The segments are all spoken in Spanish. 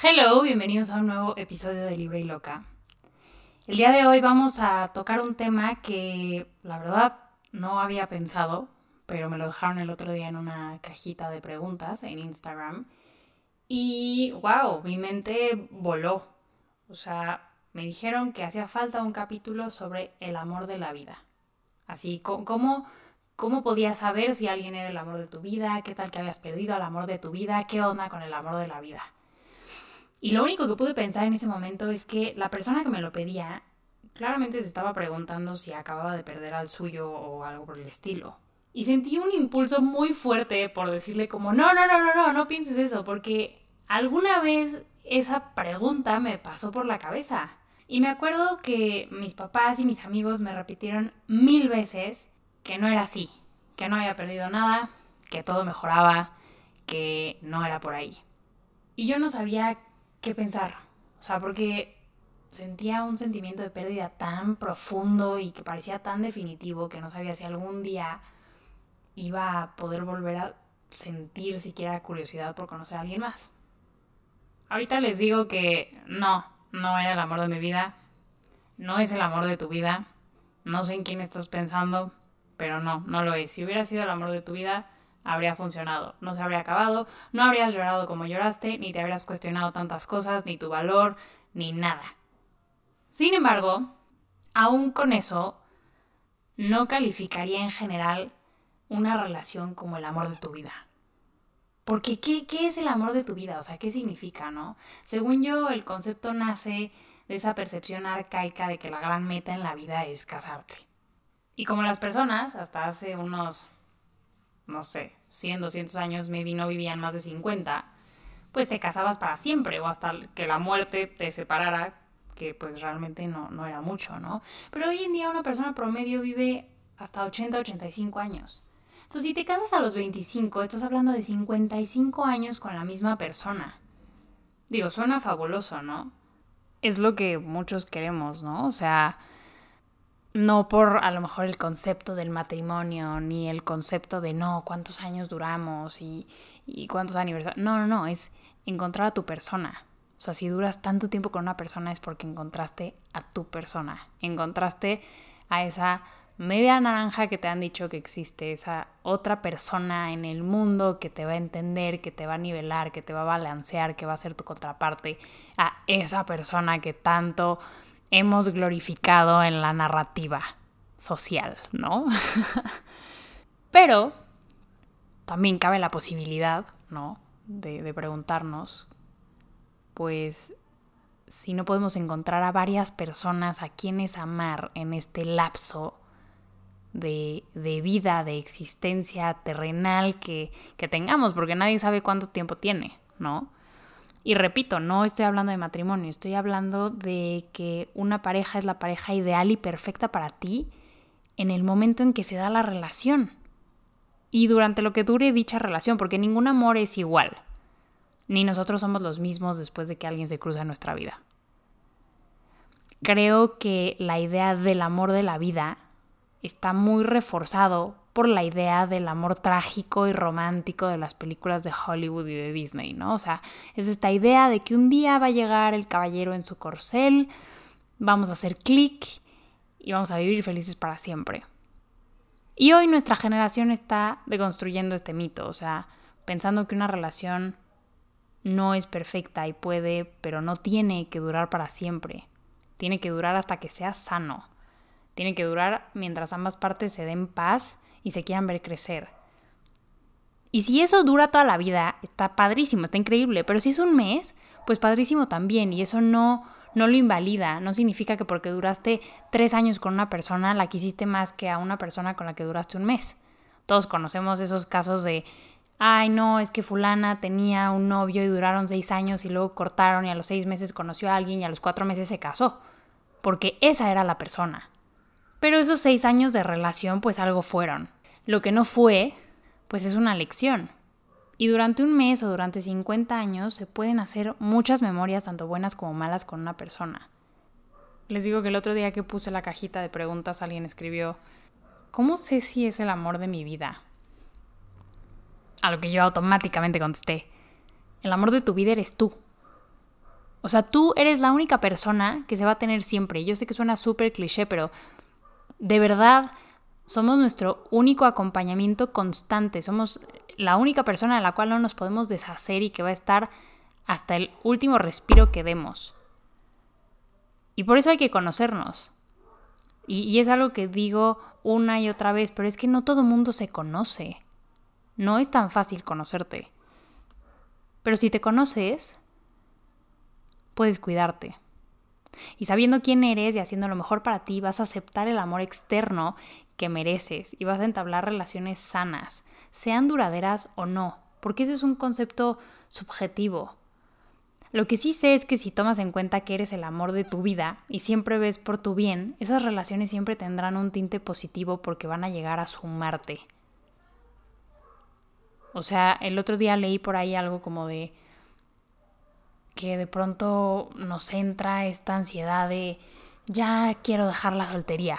Hello, bienvenidos a un nuevo episodio de Libre y Loca. El día de hoy vamos a tocar un tema que la verdad no había pensado, pero me lo dejaron el otro día en una cajita de preguntas en Instagram. Y wow, mi mente voló. O sea, me dijeron que hacía falta un capítulo sobre el amor de la vida. Así, ¿cómo, cómo podías saber si alguien era el amor de tu vida? ¿Qué tal que habías perdido el amor de tu vida? ¿Qué onda con el amor de la vida? Y lo único que pude pensar en ese momento es que la persona que me lo pedía claramente se estaba preguntando si acababa de perder al suyo o algo por el estilo. Y sentí un impulso muy fuerte por decirle como, no, no, no, no, no, no pienses eso, porque alguna vez esa pregunta me pasó por la cabeza. Y me acuerdo que mis papás y mis amigos me repitieron mil veces que no era así, que no había perdido nada, que todo mejoraba, que no era por ahí. Y yo no sabía qué pensar. O sea, porque sentía un sentimiento de pérdida tan profundo y que parecía tan definitivo que no sabía si algún día iba a poder volver a sentir siquiera curiosidad por conocer a alguien más. Ahorita les digo que no, no era el amor de mi vida, no es el amor de tu vida, no sé en quién estás pensando, pero no, no lo es. Si hubiera sido el amor de tu vida, habría funcionado, no se habría acabado, no habrías llorado como lloraste, ni te habrías cuestionado tantas cosas, ni tu valor, ni nada. Sin embargo, aún con eso, no calificaría en general una relación como el amor de tu vida. Porque ¿qué, ¿qué, es el amor de tu vida? O sea, ¿qué significa, no? Según yo, el concepto nace de esa percepción arcaica de que la gran meta en la vida es casarte. Y como las personas, hasta hace unos, no sé, 100, 200 años, maybe no vivían más de 50, pues te casabas para siempre o hasta que la muerte te separara, que pues realmente no, no era mucho, ¿no? Pero hoy en día una persona promedio vive hasta 80, 85 años. Entonces, si te casas a los 25, estás hablando de 55 años con la misma persona. Digo, suena fabuloso, ¿no? Es lo que muchos queremos, ¿no? O sea, no por a lo mejor el concepto del matrimonio, ni el concepto de no, cuántos años duramos y, y cuántos aniversarios. No, no, no, es encontrar a tu persona. O sea, si duras tanto tiempo con una persona es porque encontraste a tu persona, encontraste a esa media naranja que te han dicho que existe, esa otra persona en el mundo que te va a entender, que te va a nivelar, que te va a balancear, que va a ser tu contraparte, a esa persona que tanto hemos glorificado en la narrativa social, ¿no? Pero también cabe la posibilidad, ¿no? De, preguntarnos, pues, si no podemos encontrar a varias personas a quienes amar en este lapso de, de vida, de existencia terrenal que, que tengamos, porque nadie sabe cuánto tiempo tiene, ¿no? Y repito, no estoy hablando de matrimonio, estoy hablando de que una pareja es la pareja ideal y perfecta para ti en el momento en que se da la relación. Y durante lo que dure dicha relación, porque ningún amor es igual. Ni nosotros somos los mismos después de que alguien se cruza en nuestra vida. Creo que la idea del amor de la vida está muy reforzado por la idea del amor trágico y romántico de las películas de Hollywood y de Disney, ¿no? O sea, es esta idea de que un día va a llegar el caballero en su corcel, vamos a hacer clic y vamos a vivir felices para siempre. Y hoy nuestra generación está deconstruyendo este mito, o sea, pensando que una relación no es perfecta y puede, pero no tiene que durar para siempre. Tiene que durar hasta que sea sano. Tiene que durar mientras ambas partes se den paz y se quieran ver crecer. Y si eso dura toda la vida, está padrísimo, está increíble, pero si es un mes, pues padrísimo también, y eso no, no lo invalida, no significa que porque duraste tres años con una persona la quisiste más que a una persona con la que duraste un mes. Todos conocemos esos casos de, ay no, es que fulana tenía un novio y duraron seis años y luego cortaron y a los seis meses conoció a alguien y a los cuatro meses se casó, porque esa era la persona. Pero esos seis años de relación pues algo fueron. Lo que no fue, pues es una lección. Y durante un mes o durante 50 años se pueden hacer muchas memorias, tanto buenas como malas, con una persona. Les digo que el otro día que puse la cajita de preguntas alguien escribió, ¿cómo sé si es el amor de mi vida? A lo que yo automáticamente contesté, el amor de tu vida eres tú. O sea, tú eres la única persona que se va a tener siempre. Yo sé que suena súper cliché, pero de verdad somos nuestro único acompañamiento constante. Somos la única persona de la cual no nos podemos deshacer y que va a estar hasta el último respiro que demos. Y por eso hay que conocernos. Y, es algo que digo una y otra vez, pero es que no todo mundo se conoce. No es tan fácil conocerte. Pero si te conoces, puedes cuidarte. Y sabiendo quién eres y haciendo lo mejor para ti, vas a aceptar el amor externo que mereces y vas a entablar relaciones sanas, sean duraderas o no, porque ese es un concepto subjetivo. Lo que sí sé es que si tomas en cuenta que eres el amor de tu vida y siempre ves por tu bien, esas relaciones siempre tendrán un tinte positivo porque van a llegar a sumarte. O sea, el otro día leí por ahí algo como de que de pronto nos entra esta ansiedad de ya quiero dejar la soltería.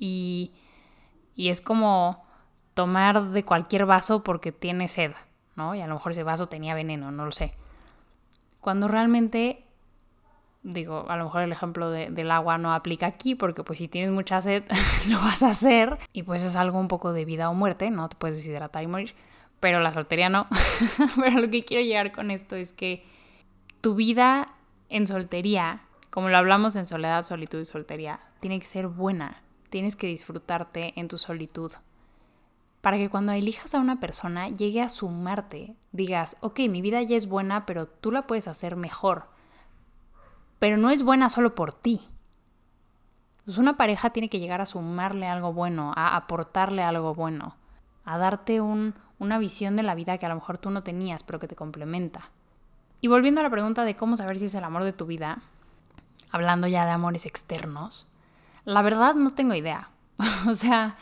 Y, es como tomar de cualquier vaso porque tiene sed, ¿no? Y a lo mejor ese vaso tenía veneno, no lo sé. Cuando realmente, digo, a lo mejor el ejemplo del agua no aplica aquí porque pues si tienes mucha sed lo vas a hacer y pues es algo un poco de vida o muerte, ¿no? Te puedes deshidratar y morir, pero la soltería no. pero lo que quiero llegar con esto es que tu vida en soltería, como lo hablamos en soledad, solitud y soltería, tiene que ser buena. Tienes que disfrutarte en tu solitud para que cuando elijas a una persona llegue a sumarte, digas, ok, mi vida ya es buena, pero tú la puedes hacer mejor. Pero no es buena solo por ti. Entonces una pareja tiene que llegar a sumarle algo bueno, a aportarle algo bueno, a darte un, una visión de la vida que a lo mejor tú no tenías, pero que te complementa. Y volviendo a la pregunta de cómo saber si es el amor de tu vida, hablando ya de amores externos, la verdad no tengo idea. o sea,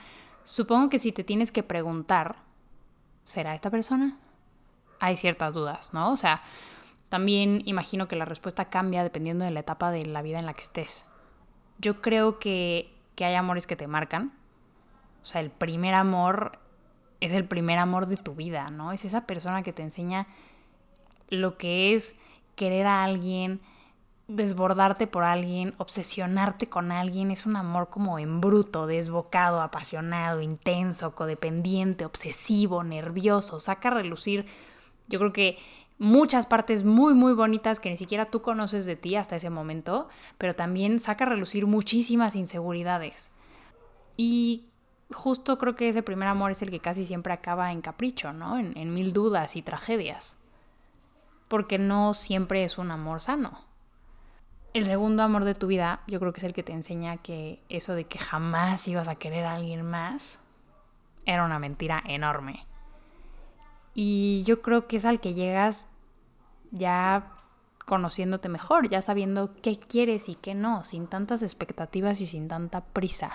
Supongo que si te tienes que preguntar, ¿será esta persona? Hay ciertas dudas, ¿no? O sea, también imagino que la respuesta cambia dependiendo de la etapa de la vida en la que estés. Yo creo que, que hay amores que te marcan. O sea, el primer amor es el primer amor de tu vida, ¿no? Es esa persona que te enseña lo que es querer a alguien, desbordarte por alguien, obsesionarte con alguien, es un amor como en bruto, desbocado, apasionado, intenso, codependiente, obsesivo, nervioso, saca a relucir, yo creo que muchas partes muy muy bonitas que ni siquiera tú conoces de ti hasta ese momento, pero también saca a relucir muchísimas inseguridades. Y justo creo que ese primer amor es el que casi siempre acaba en capricho, ¿no? En, en mil dudas y tragedias. Porque no siempre es un amor sano. El segundo amor de tu vida, yo creo que es el que te enseña que eso de que jamás ibas a querer a alguien más era una mentira enorme. Y yo creo que es al que llegas ya conociéndote mejor, ya sabiendo qué quieres y qué no, sin tantas expectativas y sin tanta prisa.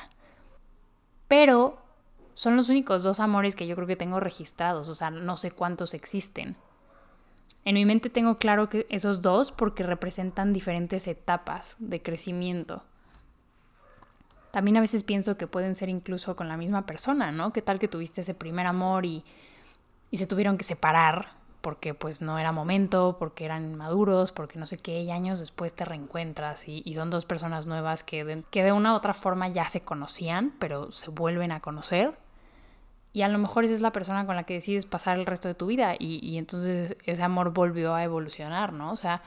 Pero son los únicos dos amores que yo creo que tengo registrados, o sea, no sé cuántos existen. En mi mente tengo claro que esos dos porque representan diferentes etapas de crecimiento. También a veces pienso que pueden ser incluso con la misma persona, ¿no? ¿Qué tal que tuviste ese primer amor y, y se tuvieron que separar porque pues no era momento, porque eran inmaduros, porque no sé qué, y años después te reencuentras y, y son dos personas nuevas que de, que de una u otra forma ya se conocían, pero se vuelven a conocer y a lo mejor esa es la persona con la que decides pasar el resto de tu vida y, entonces ese amor volvió a evolucionar, ¿no? O sea,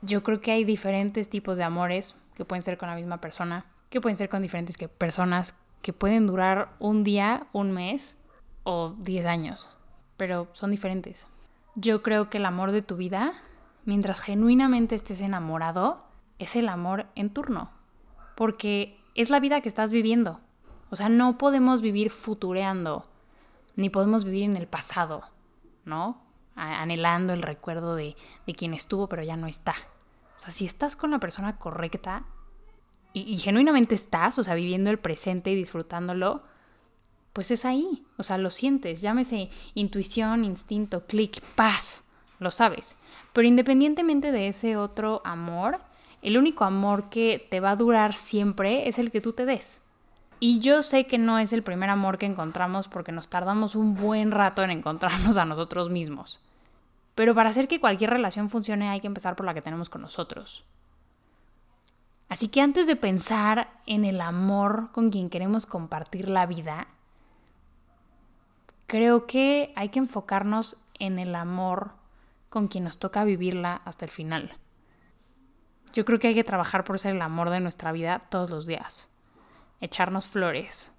yo creo que hay diferentes tipos de amores que pueden ser con la misma persona, que pueden ser con diferentes personas, que pueden durar un día, un mes o diez años, pero son diferentes. Yo creo que el amor de tu vida, mientras genuinamente estés enamorado, es el amor en turno, porque es la vida que estás viviendo. O sea, no podemos vivir futureando, ni podemos vivir en el pasado, ¿no? Anhelando el recuerdo de, de quien estuvo pero ya no está. O sea, si estás con la persona correcta y, y, genuinamente estás, o sea, viviendo el presente y disfrutándolo, pues es ahí. O sea, lo sientes. Llámese intuición, instinto, clic, paz. Lo sabes. Pero independientemente de ese otro amor, el único amor que te va a durar siempre es el que tú te des. Y yo sé que no es el primer amor que encontramos porque nos tardamos un buen rato en encontrarnos a nosotros mismos. Pero para hacer que cualquier relación funcione hay que empezar por la que tenemos con nosotros. Así que antes de pensar en el amor con quien queremos compartir la vida, creo que hay que enfocarnos en el amor con quien nos toca vivirla hasta el final. Yo creo que hay que trabajar por ser el amor de nuestra vida todos los días. Echarnos flores,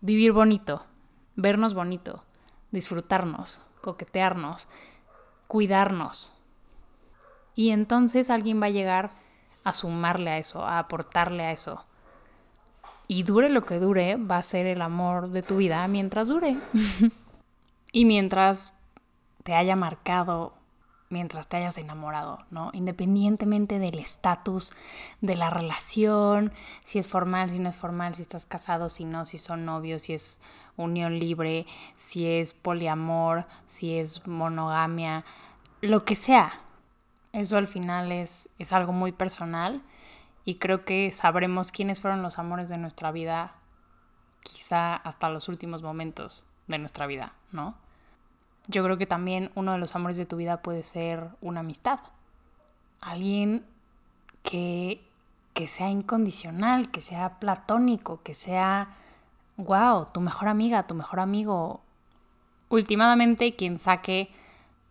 vivir bonito, vernos bonito, disfrutarnos, coquetearnos, cuidarnos. Y entonces alguien va a llegar a sumarle a eso, a aportarle a eso. Y dure lo que dure, va a ser el amor de tu vida mientras dure. y mientras te haya marcado, mientras te hayas enamorado, ¿no? Independientemente del estatus de la relación, si es formal, si no es formal, si estás casado, si no, si son novios, si es unión libre, si es poliamor, si es monogamia, lo que sea, eso al final es, es algo muy personal y creo que sabremos quiénes fueron los amores de nuestra vida quizá hasta los últimos momentos de nuestra vida, ¿no? Yo creo que también uno de los amores de tu vida puede ser una amistad. Alguien que, que sea incondicional, que sea platónico, que sea, wow, tu mejor amiga, tu mejor amigo. Últimamente quien saque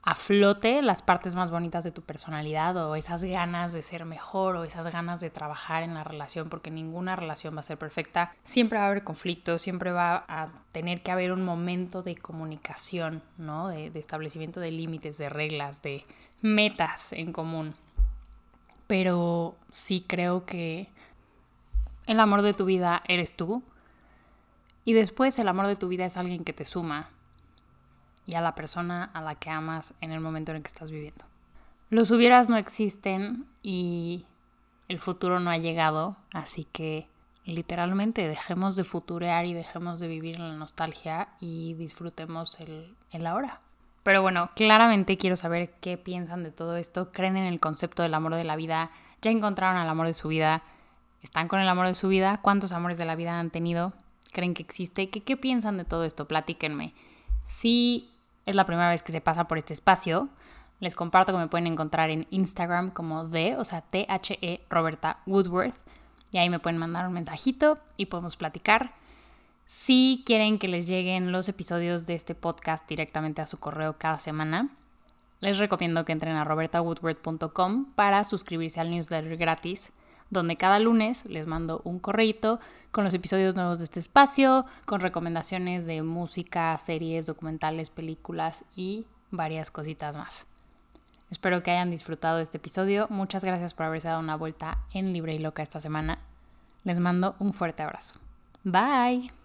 a flote las partes más bonitas de tu personalidad o esas ganas de ser mejor o esas ganas de trabajar en la relación, porque ninguna relación va a ser perfecta. Siempre va a haber conflicto, siempre va a tener que haber un momento de comunicación, ¿no? De, de establecimiento de límites, de reglas, de metas en común. Pero sí creo que el amor de tu vida eres tú. Y después el amor de tu vida es alguien que te suma, y a la persona a la que amas en el momento en el que estás viviendo. Los hubieras no existen y el futuro no ha llegado, así que literalmente dejemos de futurear y dejemos de vivir en la nostalgia y disfrutemos el, el ahora. Pero bueno, claramente quiero saber qué piensan de todo esto. ¿Creen en el concepto del amor de la vida? ¿Ya encontraron al amor de su vida? ¿Están con el amor de su vida? ¿Cuántos amores de la vida han tenido? ¿Creen que existe? ¿Qué, qué piensan de todo esto? Platíquenme. Si es la primera vez que se pasa por este espacio, les comparto que me pueden encontrar en Instagram como de, o sea, T-H-E Roberta Woodworth. Y ahí me pueden mandar un mensajito y podemos platicar. Si quieren que les lleguen los episodios de este podcast directamente a su correo cada semana, les recomiendo que entren a robertawoodworth.com para suscribirse al newsletter gratis donde cada lunes les mando un correito con los episodios nuevos de este espacio, con recomendaciones de música, series, documentales, películas y varias cositas más. Espero que hayan disfrutado este episodio. Muchas gracias por haberse dado una vuelta en Libre y Loca esta semana. Les mando un fuerte abrazo. Bye.